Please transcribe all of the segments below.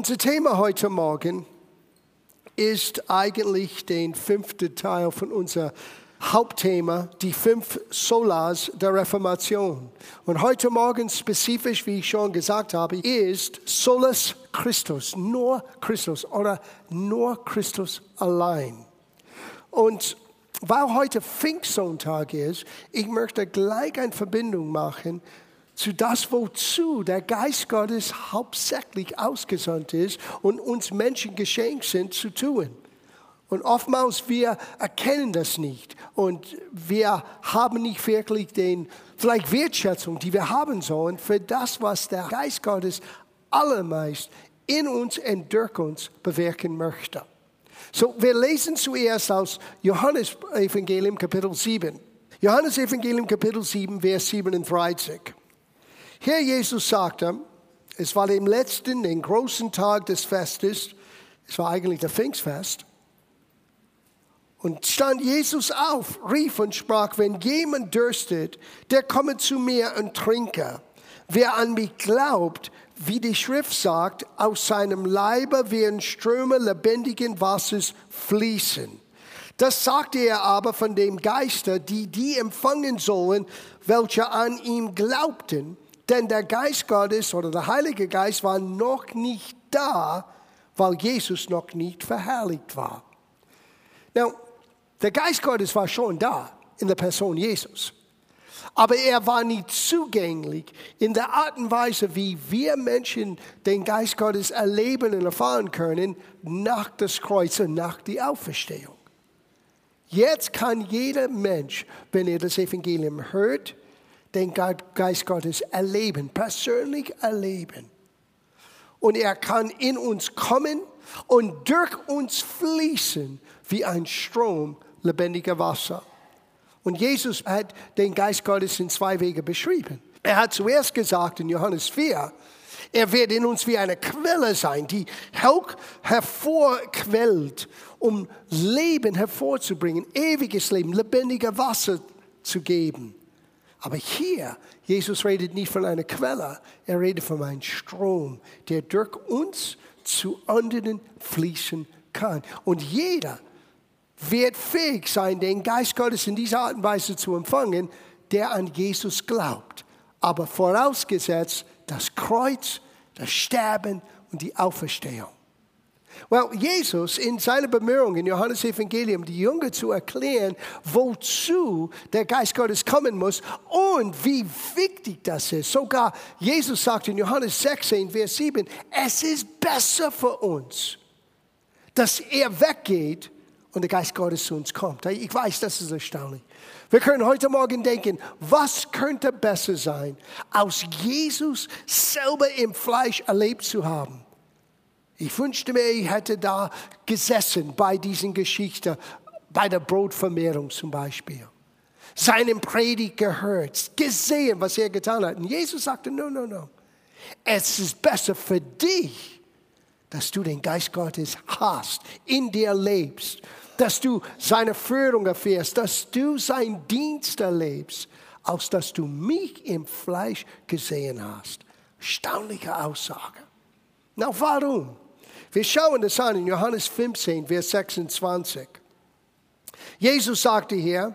Unser Thema heute Morgen ist eigentlich der fünfte Teil von unser Hauptthema, die fünf Solas der Reformation. Und heute Morgen spezifisch, wie ich schon gesagt habe, ist Solus Christus, nur Christus oder nur Christus allein. Und weil heute Pfingstsonntag ist, ich möchte gleich eine Verbindung machen zu das, wozu der Geist Gottes hauptsächlich ausgesandt ist und uns Menschen geschenkt sind zu tun. Und oftmals wir erkennen das nicht und wir haben nicht wirklich den vielleicht Wertschätzung, die wir haben sollen für das, was der Geist Gottes allermeist in uns und durch uns bewirken möchte. So, wir lesen zuerst aus Johannes Evangelium Kapitel 7. Johannes Evangelium Kapitel 7, Vers 37. Hier Jesus sagte, es war dem letzten, den großen Tag des Festes, es war eigentlich der Pfingstfest, und stand Jesus auf, rief und sprach, wenn jemand dürstet, der komme zu mir und trinke. Wer an mich glaubt, wie die Schrift sagt, aus seinem Leibe werden Ströme lebendigen Wassers fließen. Das sagte er aber von dem Geister, die die empfangen sollen, welche an ihm glaubten. Denn der Geist Gottes oder der Heilige Geist war noch nicht da, weil Jesus noch nicht verherrlicht war. Now, der Geist Gottes war schon da in der Person Jesus. Aber er war nicht zugänglich in der Art und Weise, wie wir Menschen den Geist Gottes erleben und erfahren können, nach das Kreuz und nach die Auferstehung. Jetzt kann jeder Mensch, wenn er das Evangelium hört, den Geist Gottes erleben, persönlich erleben. Und er kann in uns kommen und durch uns fließen wie ein Strom lebendiger Wasser. Und Jesus hat den Geist Gottes in zwei Wege beschrieben. Er hat zuerst gesagt in Johannes 4, er wird in uns wie eine Quelle sein, die hervorquellt, um Leben hervorzubringen, ewiges Leben, lebendiger Wasser zu geben. Aber hier, Jesus redet nicht von einer Quelle, er redet von einem Strom, der durch uns zu anderen fließen kann. Und jeder wird fähig sein, den Geist Gottes in dieser Art und Weise zu empfangen, der an Jesus glaubt. Aber vorausgesetzt das Kreuz, das Sterben und die Auferstehung. Well, Jesus in seiner Bemühung in Johannes Evangelium, die Jünger zu erklären, wozu der Geist Gottes kommen muss und wie wichtig das ist. Sogar Jesus sagt in Johannes 16, Vers 7, es ist besser für uns, dass er weggeht und der Geist Gottes zu uns kommt. Ich weiß, das ist erstaunlich. Wir können heute Morgen denken, was könnte besser sein, aus Jesus selber im Fleisch erlebt zu haben. Ich wünschte mir, ich hätte da gesessen bei diesen Geschichten, bei der Brotvermehrung zum Beispiel. Seinen Predigt gehört, gesehen, was er getan hat. Und Jesus sagte, no, no, no. Es ist besser für dich, dass du den Geist Gottes hast, in dir lebst, dass du seine Führung erfährst, dass du sein Dienst erlebst, als dass du mich im Fleisch gesehen hast. Erstaunliche Aussage. Na, warum? Wir schauen das an in Johannes 15, Vers 26. Jesus sagte hier,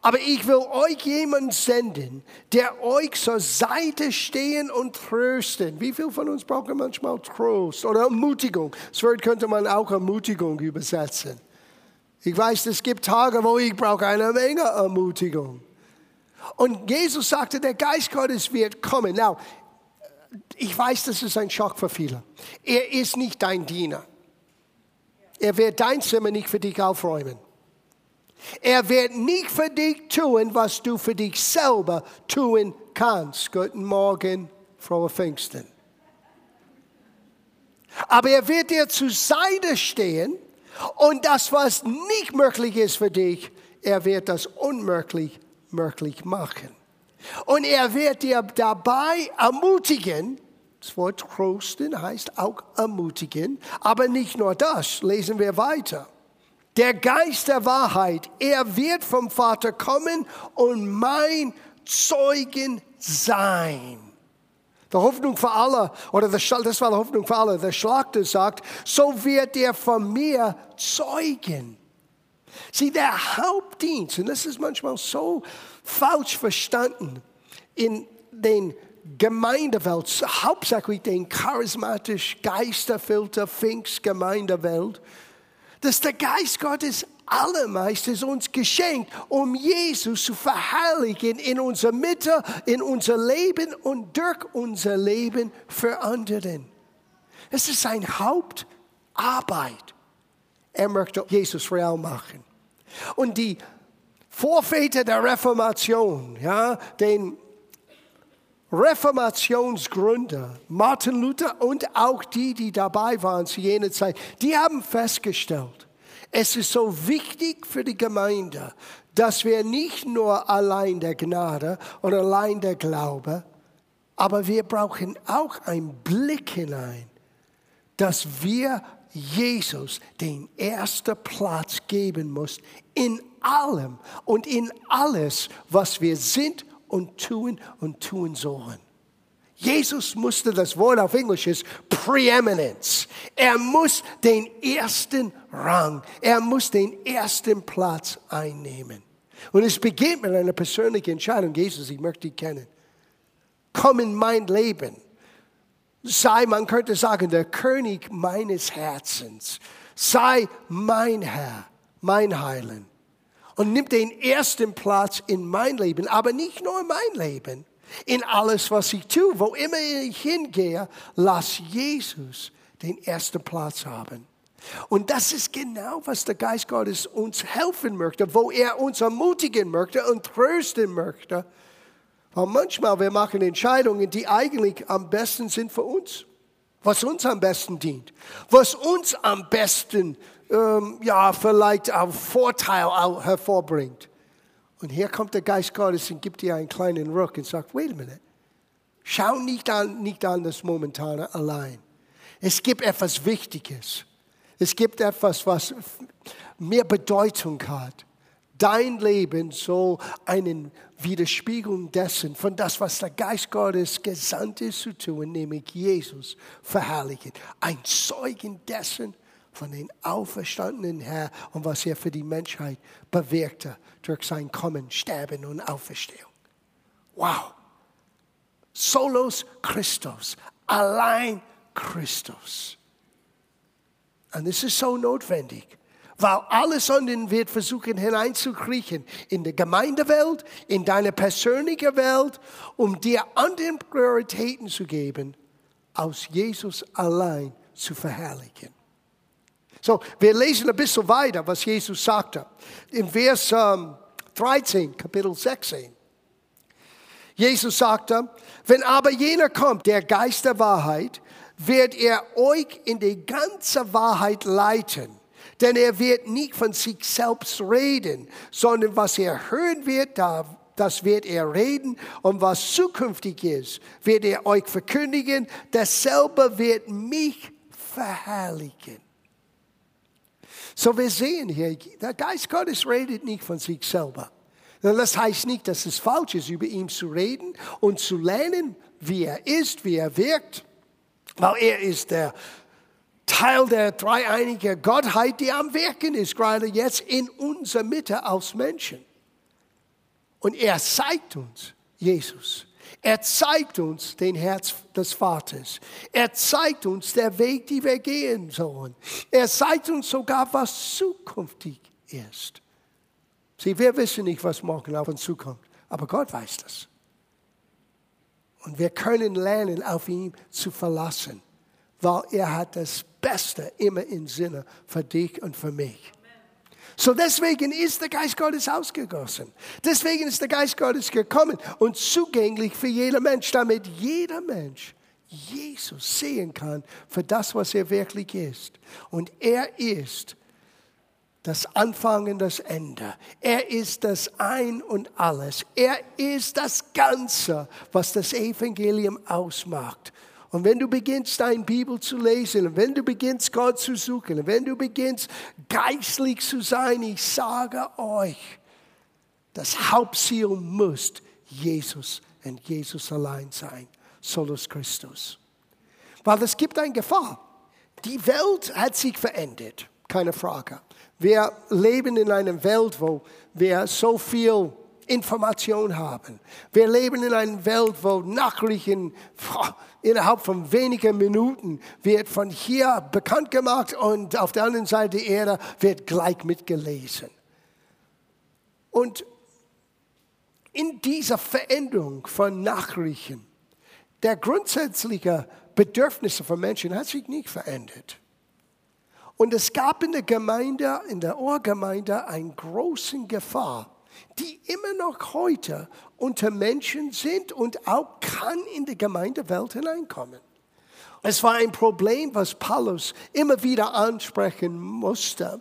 aber ich will euch jemanden senden, der euch zur Seite stehen und trösten. Wie viel von uns brauchen manchmal Trost oder Ermutigung? Das Wort könnte man auch Ermutigung übersetzen. Ich weiß, es gibt Tage, wo ich brauche eine Menge Ermutigung. Und Jesus sagte, der Geist Gottes wird kommen. Now, ich weiß, das ist ein Schock für viele. Er ist nicht dein Diener. Er wird dein Zimmer nicht für dich aufräumen. Er wird nicht für dich tun, was du für dich selber tun kannst. Guten Morgen, frohe Pfingsten. Aber er wird dir zur Seite stehen und das, was nicht möglich ist für dich, er wird das unmöglich möglich machen. Und er wird dir dabei ermutigen, das Wort trosten heißt auch ermutigen, aber nicht nur das, lesen wir weiter. Der Geist der Wahrheit, er wird vom Vater kommen und mein Zeugen sein. Der Hoffnung für alle, oder das war die Hoffnung für alle. Der Schlachter sagt, so wird er von mir zeugen. Sieh, der Hauptdienst, und das ist manchmal so falsch verstanden in den Gemeindewelt, hauptsächlich den charismatisch geisterfilter Pfingstgemeindewelt, dass der Geist Gottes allermeistens uns geschenkt, um Jesus zu verherrlichen in unserer Mitte, in unser Leben und durch unser Leben für anderen. Es ist seine Hauptarbeit. Er möchte Jesus real machen. Und die Vorväter der Reformation, ja, den Reformationsgründer, Martin Luther und auch die, die dabei waren zu jener Zeit, die haben festgestellt, es ist so wichtig für die Gemeinde, dass wir nicht nur allein der Gnade und allein der Glaube, aber wir brauchen auch einen Blick hinein, dass wir Jesus den ersten Platz geben muss in allem und in alles, was wir sind und tun und tun sollen. Jesus musste das Wort auf Englisch ist Preeminence. Er muss den ersten Rang, er muss den ersten Platz einnehmen. Und es beginnt mit einer persönlichen Entscheidung. Jesus, ich möchte dich kennen. Komm in mein Leben. Sei, man könnte sagen, der König meines Herzens. Sei mein Herr, mein Heiland und nimm den ersten Platz in mein Leben, aber nicht nur in mein Leben, in alles, was ich tue, wo immer ich hingehe, lass Jesus den ersten Platz haben. Und das ist genau, was der Geist Gottes uns helfen möchte, wo er uns ermutigen möchte und trösten möchte. Weil manchmal wir machen Entscheidungen, die eigentlich am besten sind für uns, was uns am besten dient, was uns am besten ähm, ja, vielleicht auch Vorteil hervorbringt. Und hier kommt der Geist Gottes und gibt dir einen kleinen Ruck und sagt, wait a minute, schau nicht an, nicht an das Momentane allein. Es gibt etwas Wichtiges. Es gibt etwas, was mehr Bedeutung hat. Dein Leben soll eine Widerspiegelung dessen, von das, was der Geist Gottes gesandt ist zu tun, nämlich Jesus verherrlichen. Ein Zeugen dessen, von den auferstandenen Herr und was er für die Menschheit bewirkte durch sein Kommen, Sterben und Auferstehung. Wow. Solos Christus, allein Christus. Und es ist so notwendig, weil alles anderen wird versuchen hineinzukriechen in die Gemeindewelt, in deine persönliche Welt, um dir anderen Prioritäten zu geben, aus Jesus allein zu verherrlichen. So, wir lesen ein bisschen weiter, was Jesus sagte. In Vers ähm, 13, Kapitel 16. Jesus sagte, wenn aber jener kommt, der Geist der Wahrheit, wird er euch in die ganze Wahrheit leiten. Denn er wird nicht von sich selbst reden, sondern was er hören wird, das wird er reden. Und was zukünftig ist, wird er euch verkündigen. Dasselbe wird mich verherrlichen. So wir sehen hier, der Geist Gottes redet nicht von sich selber. Das heißt nicht, dass es falsch ist, über ihn zu reden und zu lernen, wie er ist, wie er wirkt, weil er ist der Teil der dreieinigen Gottheit, die am Wirken ist, gerade jetzt in unserer Mitte als Menschen. Und er zeigt uns Jesus. Er zeigt uns den Herz des Vaters. Er zeigt uns den Weg, den wir gehen sollen. Er zeigt uns sogar, was zukünftig ist. Sieh, wir wissen nicht, was morgen auf uns zukommt, aber Gott weiß das. Und wir können lernen, auf ihn zu verlassen, weil er hat das Beste immer im Sinne für dich und für mich. So deswegen ist der Geist Gottes ausgegossen. Deswegen ist der Geist Gottes gekommen und zugänglich für jeden Mensch, damit jeder Mensch Jesus sehen kann für das, was er wirklich ist. Und er ist das Anfang und das Ende. Er ist das Ein und alles. Er ist das Ganze, was das Evangelium ausmacht. Und wenn du beginnst, deine Bibel zu lesen, und wenn du beginnst, Gott zu suchen, und wenn du beginnst, geistlich zu sein, ich sage euch, das Hauptziel muss Jesus und Jesus allein sein. Solus Christus. Weil es gibt eine Gefahr. Die Welt hat sich verändert, keine Frage. Wir leben in einer Welt, wo wir so viel Information haben. Wir leben in einer Welt, wo Nachrichten innerhalb von wenigen Minuten wird von hier bekannt gemacht und auf der anderen Seite der Erde wird gleich mitgelesen. Und in dieser Veränderung von Nachrichten, der grundsätzliche Bedürfnisse von Menschen hat sich nicht verändert. Und es gab in der Gemeinde, in der Urgemeinde, eine große Gefahr, die immer noch heute unter Menschen sind und auch kann in die Gemeindewelt hineinkommen. Es war ein Problem, was Paulus immer wieder ansprechen musste.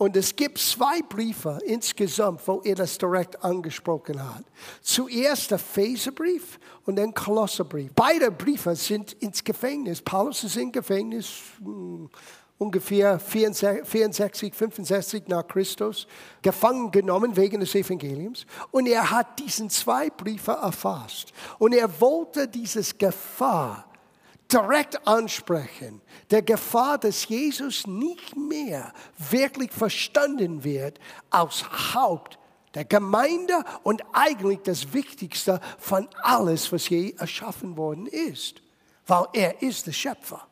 Und es gibt zwei Briefe insgesamt, wo er das direkt angesprochen hat. Zuerst der Epheserbrief und dann Kolosserbrief. Beide Briefe sind ins Gefängnis. Paulus ist im Gefängnis hm, ungefähr 64, 65 nach Christus, gefangen genommen wegen des Evangeliums. Und er hat diesen zwei Briefe erfasst. Und er wollte dieses Gefahr direkt ansprechen. Der Gefahr, dass Jesus nicht mehr wirklich verstanden wird als Haupt der Gemeinde und eigentlich das Wichtigste von alles, was je erschaffen worden ist. Weil er ist der Schöpfer.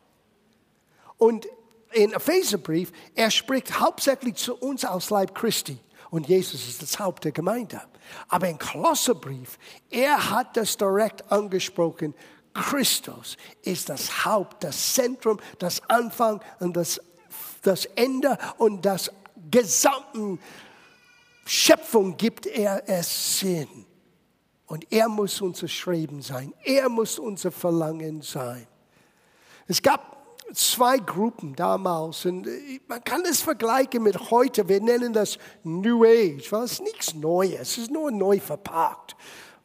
Und in Epheserbrief, er spricht hauptsächlich zu uns als Leib Christi. Und Jesus ist das Haupt der Gemeinde. Aber im Kolosserbrief, er hat das direkt angesprochen Christus ist das Haupt, das Zentrum, das Anfang und das, das Ende und das gesamte Schöpfung gibt er es Sinn. Und er muss unser Streben sein. Er muss unser Verlangen sein. Es gab zwei Gruppen damals und man kann es vergleichen mit heute. Wir nennen das New Age, weil es ist nichts Neues, es ist nur neu verpackt.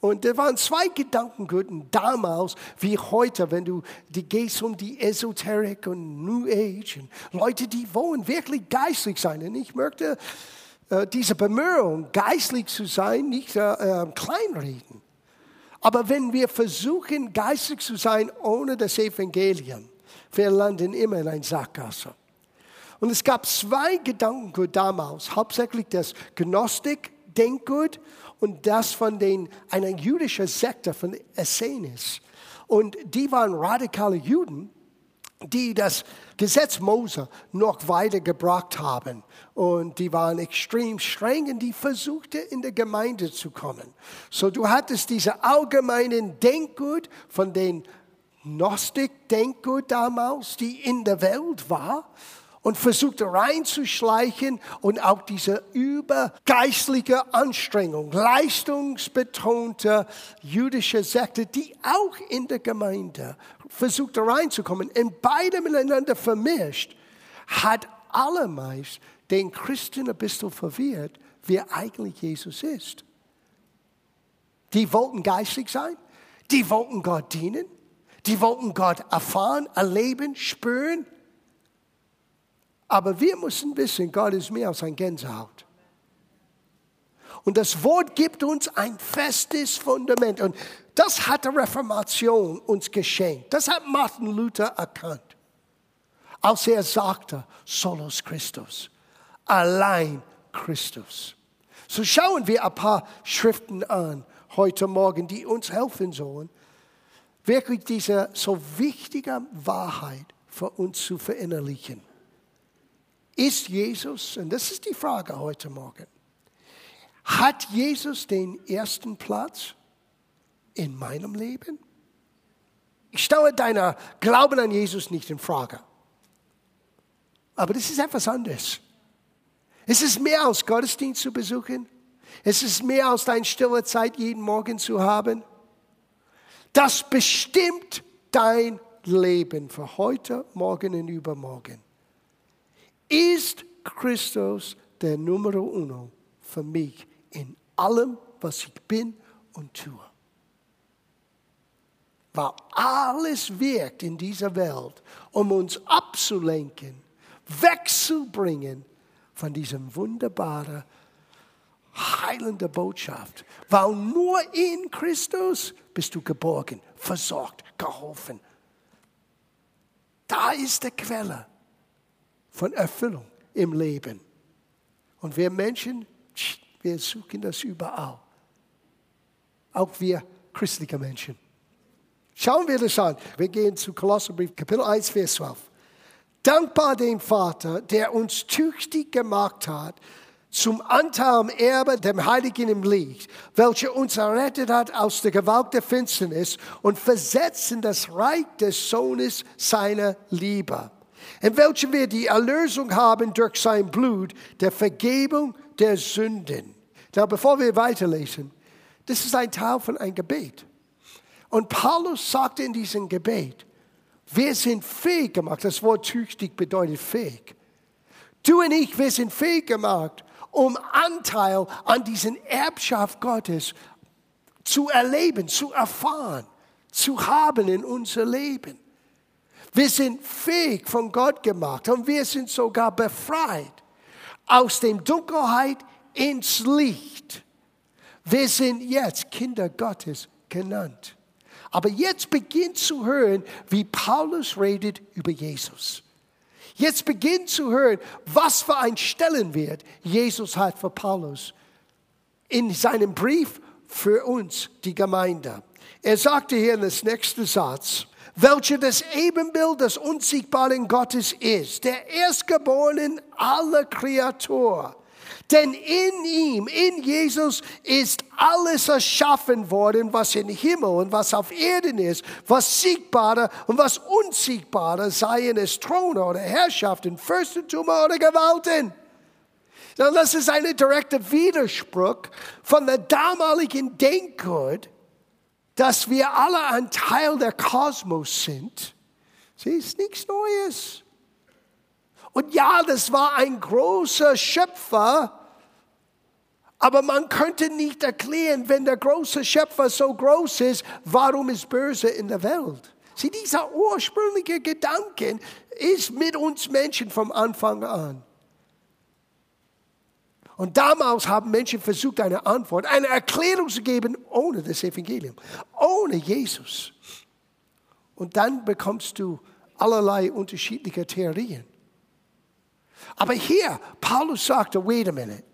Und da waren zwei Gedankengüten damals wie heute, wenn du die gehst um die Esoterik und New Age und Leute, die wollen wirklich geistlich sein. Und ich möchte äh, diese Bemühung, geistlich zu sein, nicht äh, äh, kleinreden. Aber wenn wir versuchen, geistlich zu sein ohne das Evangelium, wir landen immer in ein Sackgasse. Und es gab zwei Gedankengut damals, hauptsächlich das Gnostik-Denkgut und das von den, einer jüdischen Sekte von Essenes. Und die waren radikale Juden, die das Gesetz Mose noch weitergebracht haben. Und die waren extrem streng und die versuchten in der Gemeinde zu kommen. So du hattest diese allgemeinen Denkgut von den Gnostik-Denkgut damals, die in der Welt war und versuchte reinzuschleichen und auch diese übergeistliche Anstrengung, leistungsbetonte jüdische Sekte, die auch in der Gemeinde versuchte reinzukommen, in beide miteinander vermischt, hat allermeist den Christen ein bisschen verwirrt, wer eigentlich Jesus ist. Die wollten geistlich sein, die wollten Gott dienen, die wollten Gott erfahren, erleben, spüren, aber wir müssen wissen, Gott ist mehr als ein Gänsehaut. Und das Wort gibt uns ein festes Fundament. Und das hat die Reformation uns geschenkt. Das hat Martin Luther erkannt. Als er sagte, Solos Christus. Allein Christus. So schauen wir ein paar Schriften an heute Morgen, die uns helfen sollen, wirklich diese so wichtige Wahrheit für uns zu verinnerlichen. Ist Jesus, und das ist die Frage heute Morgen, hat Jesus den ersten Platz in meinem Leben? Ich stelle deiner Glauben an Jesus nicht in Frage. Aber das ist etwas anderes. Es ist mehr als Gottesdienst zu besuchen. Es ist mehr als deine stille Zeit jeden Morgen zu haben. Das bestimmt dein Leben für heute, morgen und übermorgen ist Christus der Numero uno für mich in allem, was ich bin und tue. Weil alles wirkt in dieser Welt, um uns abzulenken, wegzubringen von diesem wunderbaren, heilenden Botschaft. Weil nur in Christus bist du geborgen, versorgt, geholfen. Da ist die Quelle von Erfüllung im Leben. Und wir Menschen, wir suchen das überall. Auch wir christliche Menschen. Schauen wir das an. Wir gehen zu Kolosserbrief, Kapitel 1, Vers 12. Dankbar dem Vater, der uns tüchtig gemacht hat, zum Anteil am Erbe dem Heiligen im Licht, welcher uns errettet hat aus der Gewalt der Finsternis und versetzt in das Reich des Sohnes seiner Liebe, in welchem wir die Erlösung haben durch sein Blut, der Vergebung der Sünden. Now, bevor wir weiterlesen, das ist ein Teil von einem Gebet. Und Paulus sagte in diesem Gebet, wir sind fähig gemacht. Das Wort tüchtig bedeutet fähig. Du und ich, wir sind fähig gemacht, um Anteil an diesen Erbschaft Gottes zu erleben, zu erfahren, zu haben in unser Leben. Wir sind fähig von Gott gemacht und wir sind sogar befreit aus dem Dunkelheit ins Licht. Wir sind jetzt Kinder Gottes genannt. Aber jetzt beginnt zu hören, wie Paulus redet über Jesus. Jetzt beginnt zu hören, was für ein Stellenwert Jesus hat für Paulus in seinem Brief für uns, die Gemeinde. Er sagte hier in das nächste Satz, welcher das Ebenbild des unziegbaren Gottes ist, der Erstgeborenen aller Kreatur denn in ihm, in Jesus, ist alles erschaffen worden, was im Himmel und was auf Erden ist, was siegbarer und was unsiegbarer, seien es Throne oder Herrschaften, Fürstentum oder Gewalten. Das ist ein direkter Widerspruch von der damaligen Denkgut, dass wir alle ein Teil der Kosmos sind. Sie ist nichts Neues. Und ja, das war ein großer Schöpfer, aber man könnte nicht erklären, wenn der große Schöpfer so groß ist, warum ist böse in der Welt? Sieh, dieser ursprüngliche Gedanke ist mit uns Menschen vom Anfang an. Und damals haben Menschen versucht, eine Antwort, eine Erklärung zu geben ohne das Evangelium, ohne Jesus. Und dann bekommst du allerlei unterschiedliche Theorien. Aber hier, Paulus sagte, wait a minute.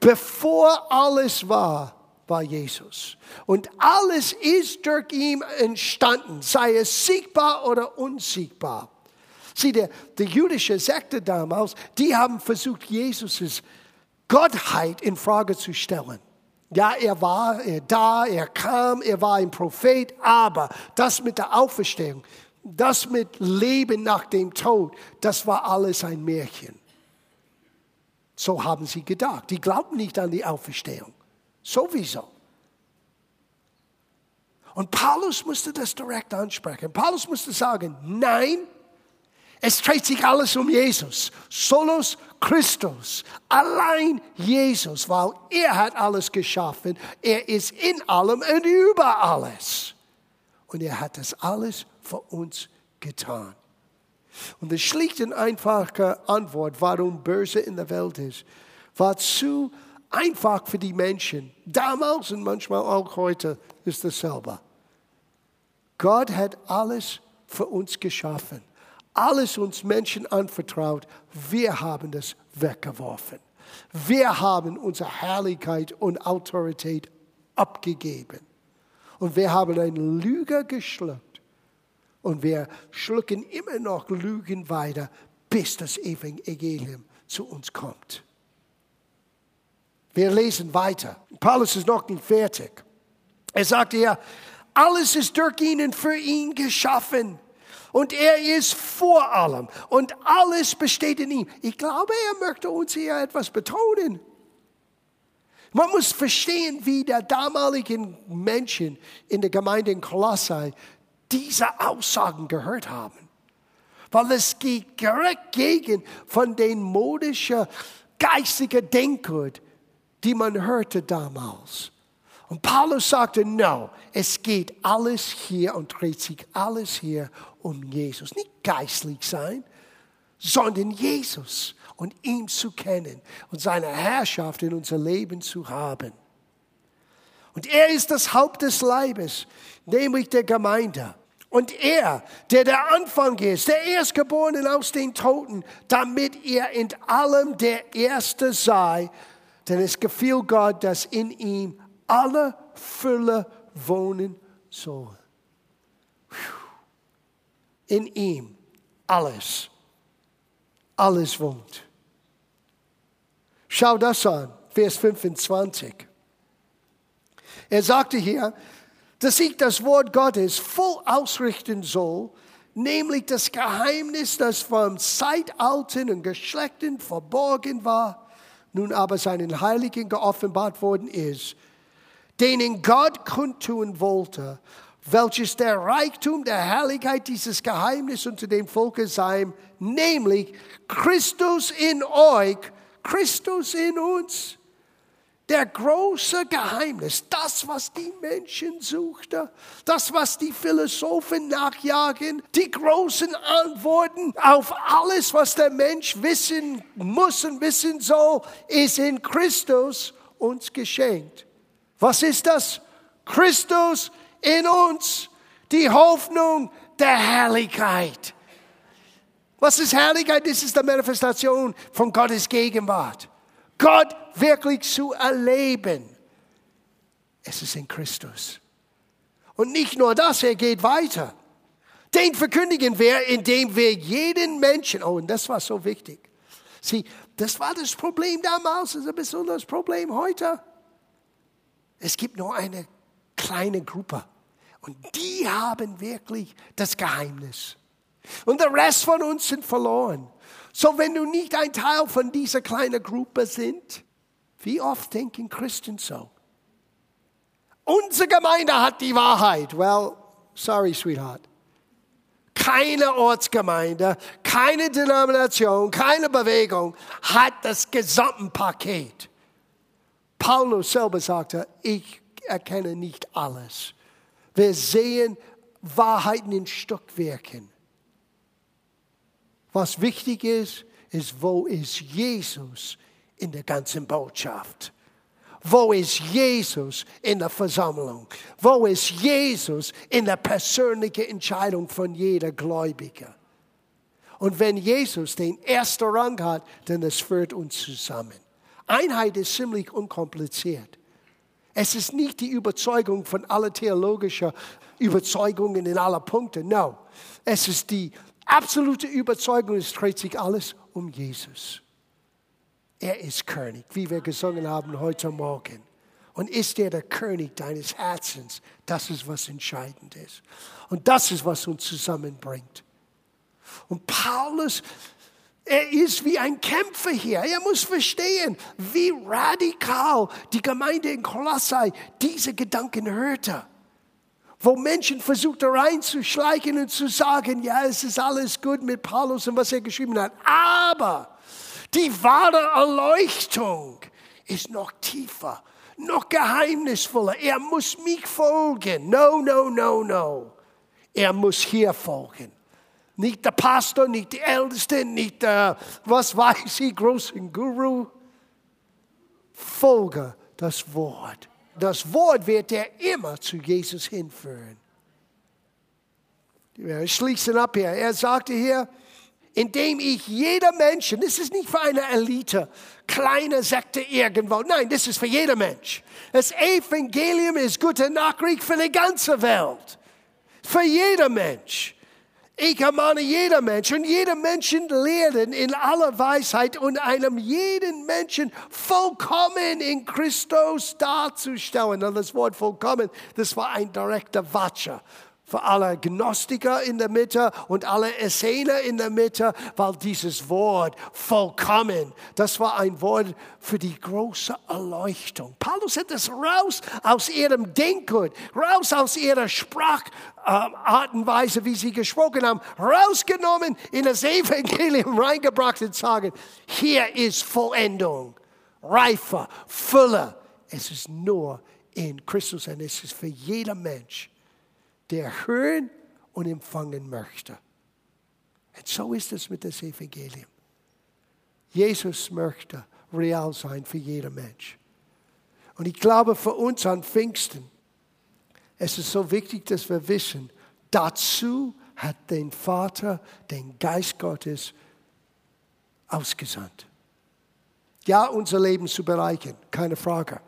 Bevor alles war, war Jesus. Und alles ist durch ihn entstanden, sei es siegbar oder unsiegbar. Sieh, der, die jüdische Sekte damals, die haben versucht, Jesus' Gottheit in Frage zu stellen. Ja, er war er da, er kam, er war ein Prophet, aber das mit der Auferstehung, das mit Leben nach dem Tod, das war alles ein Märchen. So haben sie gedacht. Die glaubten nicht an die Auferstehung. Sowieso. Und Paulus musste das direkt ansprechen. Paulus musste sagen, nein, es dreht sich alles um Jesus. Solos Christus. Allein Jesus, weil er hat alles geschaffen. Er ist in allem und über alles. Und er hat das alles für uns getan. Und die schlichte und einfache Antwort, warum böse in der Welt ist, war zu einfach für die Menschen. Damals und manchmal auch heute ist dasselbe. Gott hat alles für uns geschaffen, alles uns Menschen anvertraut. Wir haben das weggeworfen. Wir haben unsere Herrlichkeit und Autorität abgegeben. Und wir haben einen Lüge geschluckt und wir schlucken immer noch Lügen weiter, bis das Evangelium zu uns kommt. Wir lesen weiter. Paulus ist noch nicht fertig. Er sagt ja, alles ist durch ihn und für ihn geschaffen. Und er ist vor allem. Und alles besteht in ihm. Ich glaube, er möchte uns hier etwas betonen. Man muss verstehen, wie der damaligen Menschen in der Gemeinde in Kolossai diese Aussagen gehört haben. Weil es geht direkt gegen von den modischen, geistigen Denkgut, die man hörte damals. Und Paulus sagte, no, es geht alles hier und dreht sich alles hier um Jesus. Nicht geistlich sein, sondern Jesus und ihn zu kennen und seine Herrschaft in unser Leben zu haben. Und er ist das Haupt des Leibes, nämlich der Gemeinde. Und er, der der Anfang ist, der Erstgeborene aus den Toten, damit er in allem der Erste sei. Denn es gefiel Gott, dass in ihm alle Fülle wohnen soll. In ihm alles, alles wohnt. Schau das an, Vers 25. Er sagte hier, dass ich das Wort Gottes voll ausrichten soll, nämlich das Geheimnis, das vom Zeitalten und Geschlechten verborgen war, nun aber seinen Heiligen geoffenbart worden ist, denen Gott kundtun wollte, welches der Reichtum der Herrlichkeit dieses Geheimnis unter dem Volke sei, nämlich Christus in euch, Christus in uns der große Geheimnis, das, was die Menschen suchten, das, was die Philosophen nachjagen, die großen Antworten auf alles, was der Mensch wissen muss und wissen soll, ist in Christus uns geschenkt. Was ist das? Christus in uns, die Hoffnung der Herrlichkeit. Was ist Herrlichkeit? Das ist die Manifestation von Gottes Gegenwart. Gott wirklich zu erleben. Es ist in Christus. Und nicht nur das, er geht weiter. Den verkündigen wir, indem wir jeden Menschen, oh, und das war so wichtig. Sieh, das war das Problem damals, das ist ein das Problem heute. Es gibt nur eine kleine Gruppe und die haben wirklich das Geheimnis. Und der Rest von uns sind verloren. So, wenn du nicht ein Teil von dieser kleinen Gruppe sind, wie oft denken Christen so? Unsere Gemeinde hat die Wahrheit. Well, sorry, sweetheart. Keine Ortsgemeinde, keine Denomination, keine Bewegung hat das gesamte Paket. Paulus selber sagte, ich erkenne nicht alles. Wir sehen Wahrheiten in Stückwerken. Was wichtig ist, ist, wo ist Jesus in der ganzen Botschaft? Wo ist Jesus in der Versammlung? Wo ist Jesus in der persönlichen Entscheidung von jeder Gläubiger? Und wenn Jesus den ersten Rang hat, dann es führt uns zusammen. Einheit ist ziemlich unkompliziert. Es ist nicht die Überzeugung von aller theologischer Überzeugungen in aller Punkte. No. Es ist die absolute Überzeugung, es dreht sich alles um Jesus. Er ist König, wie wir gesungen haben heute Morgen. Und ist er der König deines Herzens? Das ist, was entscheidend ist. Und das ist, was uns zusammenbringt. Und Paulus, er ist wie ein Kämpfer hier. Er muss verstehen, wie radikal die Gemeinde in Kolossai diese Gedanken hörte wo Menschen versuchten reinzuschleichen und zu sagen, ja, es ist alles gut mit Paulus und was er geschrieben hat. Aber die wahre Erleuchtung ist noch tiefer, noch geheimnisvoller. Er muss mich folgen. No, no, no, no. Er muss hier folgen. Nicht der Pastor, nicht die Ältesten, nicht der, was weiß ich, großen Guru. Folge das Wort das Wort wird er immer zu Jesus hinführen. Wir schließen ab hier. Er sagte hier, indem ich jeder Menschen, das ist nicht für eine Elite, kleine Sekte irgendwo, nein, das ist für jeder Mensch. Das Evangelium ist gute Nachricht für die ganze Welt. Für jeder Mensch. Ich ermahne jeder Mensch und jeder Menschen lehren in aller Weisheit und einem jeden Menschen vollkommen in Christus darzustellen. Und das Wort vollkommen, das war ein direkter Watscher für alle Gnostiker in der Mitte und alle Essener in der Mitte, weil dieses Wort vollkommen, das war ein Wort für die große Erleuchtung. Paulus hat es raus aus ihrem Denkgut, raus aus ihrer Sprachart und Weise, wie sie gesprochen haben, rausgenommen, in das Evangelium reingebracht und sagen, hier ist Vollendung, Reife, Fülle. Es ist nur in Christus und es ist für jeder Mensch der hören und empfangen möchte. Und so ist es mit dem Evangelium. Jesus möchte real sein für jeden Mensch. Und ich glaube, für uns an Pfingsten, es ist so wichtig, dass wir wissen, dazu hat den Vater den Geist Gottes ausgesandt. Ja, unser Leben zu bereichern, keine Frage.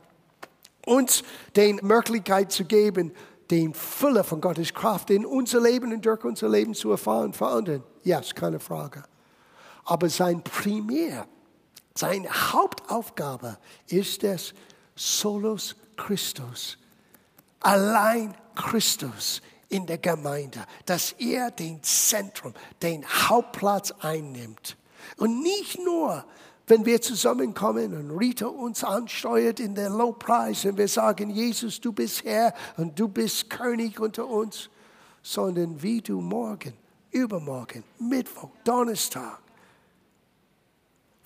Uns die Möglichkeit zu geben, den Fülle von Gottes Kraft in unser Leben und durch unser Leben zu erfahren, verändern. Ja, ist keine Frage. Aber sein Primär, seine Hauptaufgabe ist es, Solus Christus, allein Christus in der Gemeinde, dass er den Zentrum, den Hauptplatz einnimmt. Und nicht nur, wenn wir zusammenkommen und Rita uns ansteuert in der Lobpreis und wir sagen, Jesus, du bist Herr und du bist König unter uns, sondern wie du morgen, übermorgen, Mittwoch, Donnerstag,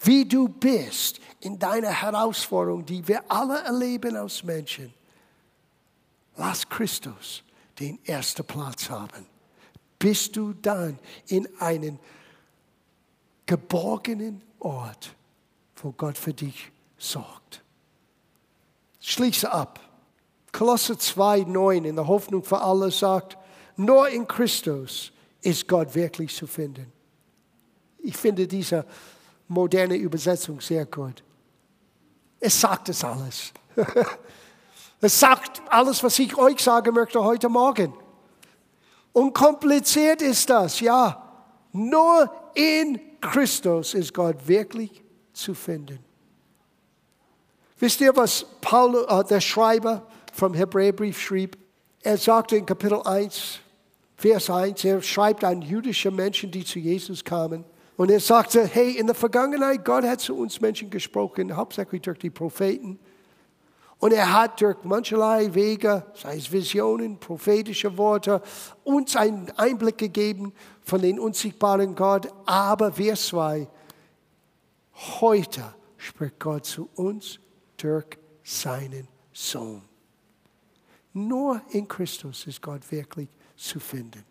wie du bist in deiner Herausforderung, die wir alle erleben als Menschen. Lass Christus den ersten Platz haben. Bist du dann in einen geborgenen Ort, wo Gott für dich sorgt. Schließe ab. Kolosse 2, 9 in der Hoffnung für alle sagt, nur in Christus ist Gott wirklich zu finden. Ich finde diese moderne Übersetzung sehr gut. Es sagt es alles. es sagt alles, was ich euch sagen möchte heute Morgen. Unkompliziert ist das, ja. Nur in Christus ist Gott wirklich zu finden. Wisst ihr, was Paul, äh, der Schreiber vom Hebräerbrief schrieb? Er sagte in Kapitel 1, Vers 1, er schreibt an jüdische Menschen, die zu Jesus kamen. Und er sagte, hey, in der Vergangenheit, Gott hat zu uns Menschen gesprochen, hauptsächlich durch die Propheten. Und er hat durch mancherlei Wege, sei es Visionen, prophetische Worte, uns einen Einblick gegeben von den unsichtbaren Gott. Aber wir zwei, heute spricht Gott zu uns durch seinen Sohn. Nur in Christus ist Gott wirklich zu finden.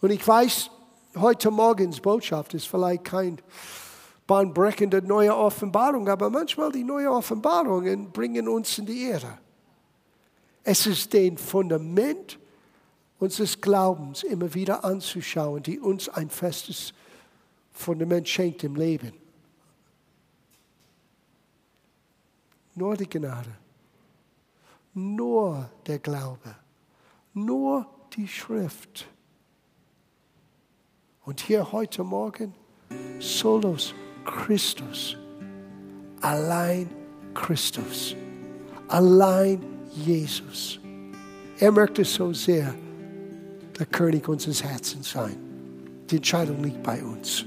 Und ich weiß, heute Morgens Botschaft ist vielleicht kein bahnbrechende neue Offenbarung, aber manchmal die neue Offenbarungen bringen uns in die Ehre. Es ist den Fundament unseres Glaubens immer wieder anzuschauen, die uns ein festes Fundament schenkt im Leben. Nur die Gnade, nur der Glaube, nur die Schrift und hier heute Morgen, solos Christus. Allein Christus. Allein Jesus. Er möchte so sehr der König unseres Herzens sein. Die Entscheidung liegt bei uns.